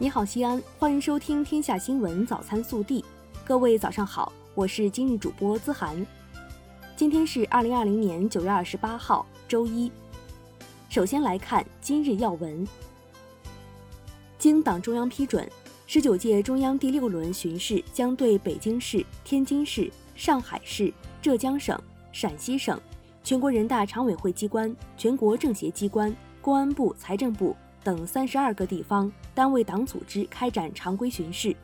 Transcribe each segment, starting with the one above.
你好，西安，欢迎收听《天下新闻早餐速递》。各位早上好，我是今日主播资涵。今天是二零二零年九月二十八号，周一。首先来看今日要闻。经党中央批准，十九届中央第六轮巡视将对北京市、天津市、上海市、浙江省、陕西省、全国人大常委会机关、全国政协机关、公安部、财政部。等三十二个地方单位党组织开展常规巡视。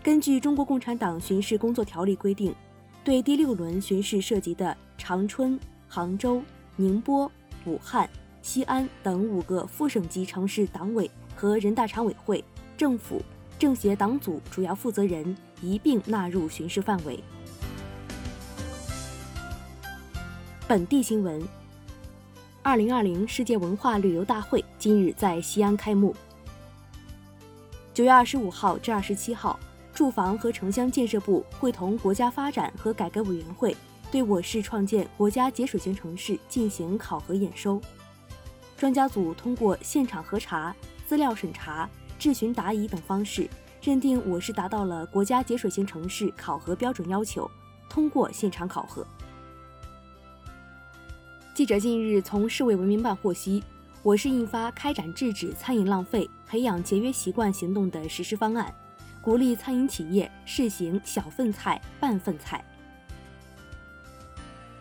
根据《中国共产党巡视工作条例》规定，对第六轮巡视涉及的长春、杭州、宁波、武汉、西安等五个副省级城市党委和人大常委会、政府、政协党组主要负责人一并纳入巡视范围。本地新闻。二零二零世界文化旅游大会今日在西安开幕。九月二十五号至二十七号，住房和城乡建设部会同国家发展和改革委员会对我市创建国家节水型城市进行考核验收。专家组通过现场核查、资料审查、质询答疑等方式，认定我市达到了国家节水型城市考核标准要求，通过现场考核。记者近日从市委文明办获悉，我市印发开展制止餐饮浪费、培养节约习惯行动的实施方案，鼓励餐饮企业试行小份菜、半份菜。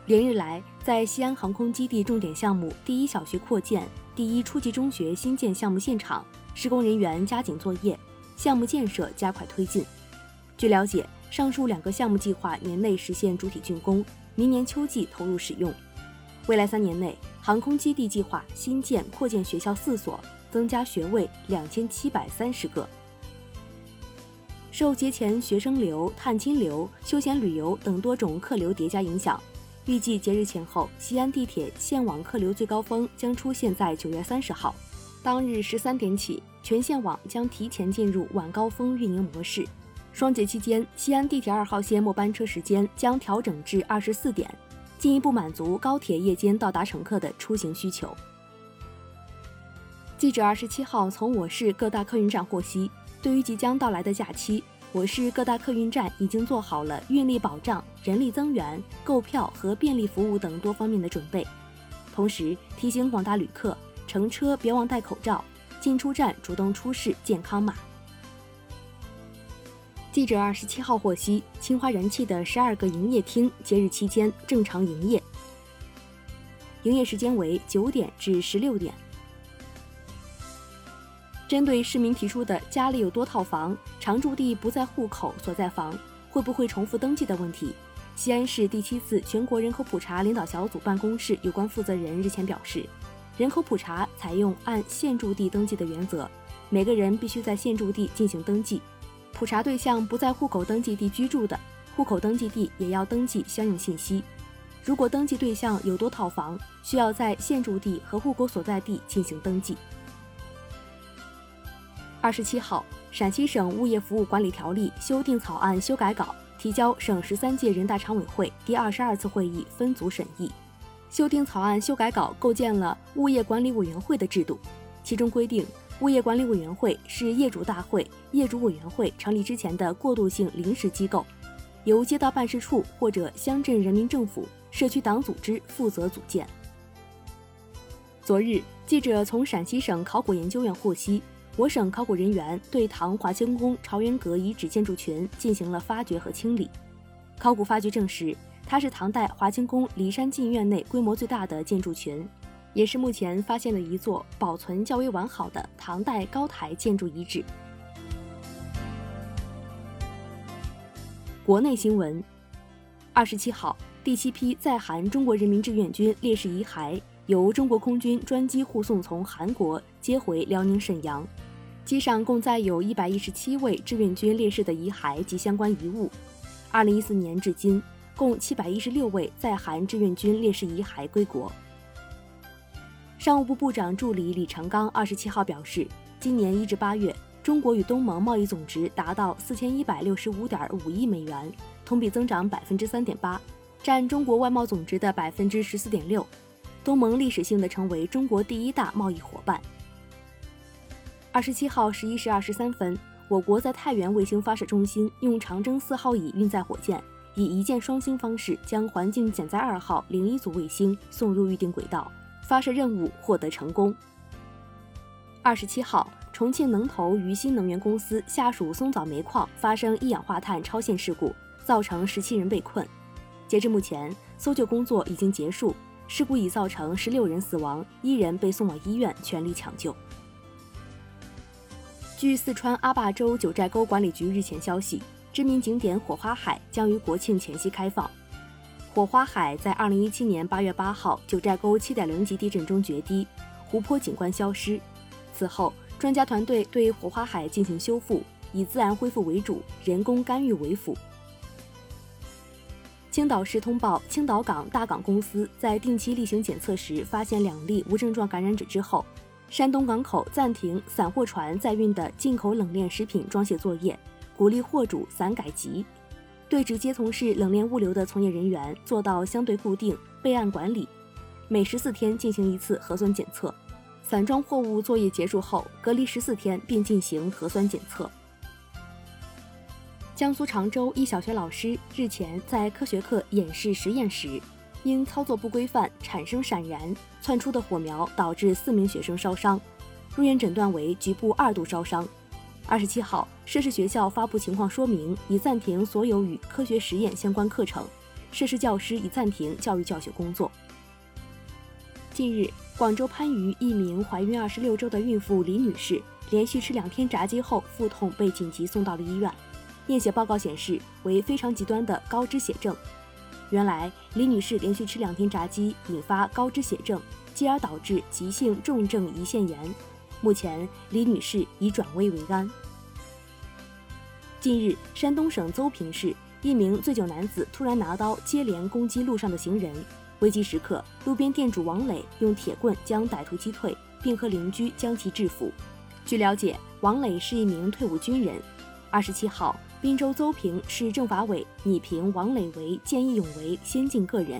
连日来，在西安航空基地重点项目第一小学扩建、第一初级中学新建项目现场，施工人员加紧作业，项目建设加快推进。据了解，上述两个项目计划年内实现主体竣工，明年秋季投入使用。未来三年内，航空基地计划新建、扩建学校四所，增加学位两千七百三十个。受节前学生流、探亲流、休闲旅游等多种客流叠加影响，预计节日前后，西安地铁线网客流最高峰将出现在九月三十号。当日十三点起，全线网将提前进入晚高峰运营模式。双节期间，西安地铁二号线末班车时间将调整至二十四点。进一步满足高铁夜间到达乘客的出行需求。记者二十七号从我市各大客运站获悉，对于即将到来的假期，我市各大客运站已经做好了运力保障、人力增援、购票和便利服务等多方面的准备。同时提醒广大旅客，乘车别忘戴口罩，进出站主动出示健康码。记者二十七号获悉，清华燃气的十二个营业厅节日期间正常营业，营业时间为九点至十六点。针对市民提出的家里有多套房，常住地不在户口所在房，会不会重复登记的问题，西安市第七次全国人口普查领导小组办公室有关负责人日前表示，人口普查采用按现住地登记的原则，每个人必须在现住地进行登记。普查对象不在户口登记地居住的，户口登记地也要登记相应信息。如果登记对象有多套房，需要在现住地和户口所在地进行登记。二十七号，陕西省物业服务管理条例修订草案修改稿提交省十三届人大常委会第二十二次会议分组审议。修订草案修改稿构建了物业管理委员会的制度，其中规定。物业管理委员会是业主大会、业主委员会成立之前的过渡性临时机构，由街道办事处或者乡镇人民政府、社区党组织负责组建。昨日，记者从陕西省考古研究院获悉，我省考古人员对唐华清宫朝元阁遗址建筑群进行了发掘和清理。考古发掘证实，它是唐代华清宫骊山禁院内规模最大的建筑群。也是目前发现的一座保存较为完好的唐代高台建筑遗址。国内新闻：二十七号，第七批在韩中国人民志愿军烈士遗骸由中国空军专机护送从韩国接回辽宁沈阳，机上共载有一百一十七位志愿军烈士的遗骸及相关遗物。二零一四年至今，共七百一十六位在韩志愿军烈士遗骸归国。商务部部长助理李成刚二十七号表示，今年一至八月，中国与东盟贸易总值达到四千一百六十五点五亿美元，同比增长百分之三点八，占中国外贸总值的百分之十四点六。东盟历史性的成为中国第一大贸易伙伴。二十七号十一时二十三分，我国在太原卫星发射中心用长征四号乙运载火箭，以一箭双星方式将环境减载二号零一组卫星送入预定轨道，发射任务获得成功。二十七号，重庆能投渝新能源公司下属松藻煤矿发生一氧化碳超限事故，造成十七人被困。截至目前，搜救工作已经结束，事故已造成十六人死亡，一人被送往医院全力抢救。据四川阿坝州九寨沟管理局日前消息，知名景点火花海将于国庆前夕开放。火花海在二零一七年八月八号九寨沟七点零级地震中决堤，湖泊景观消失。此后，专家团队对火花海进行修复，以自然恢复为主，人工干预为辅。青岛市通报，青岛港大港公司在定期例行检测时发现两例无症状感染者之后。山东港口暂停散货船载运的进口冷链食品装卸作业，鼓励货主散改集，对直接从事冷链物流的从业人员做到相对固定备案管理，每十四天进行一次核酸检测。散装货物作业结束后隔离十四天并进行核酸检测。江苏常州一小学老师日前在科学课演示实验时。因操作不规范产生闪燃，窜出的火苗导致四名学生烧伤，入院诊断为局部二度烧伤。二十七号，涉事学校发布情况说明，已暂停所有与科学实验相关课程，涉事教师已暂停教育教学工作。近日，广州番禺一名怀孕二十六周的孕妇李女士，连续吃两天炸鸡后腹痛，被紧急送到了医院，验血报告显示为非常极端的高脂血症。原来李女士连续吃两天炸鸡，引发高脂血症，继而导致急性重症胰腺炎。目前李女士已转危为安。近日，山东省邹平市一名醉酒男子突然拿刀接连攻击路上的行人，危急时刻，路边店主王磊用铁棍将歹徒击退，并和邻居将其制服。据了解，王磊是一名退伍军人。二十七号。滨州邹平市政法委拟评王磊为见义勇为先进个人。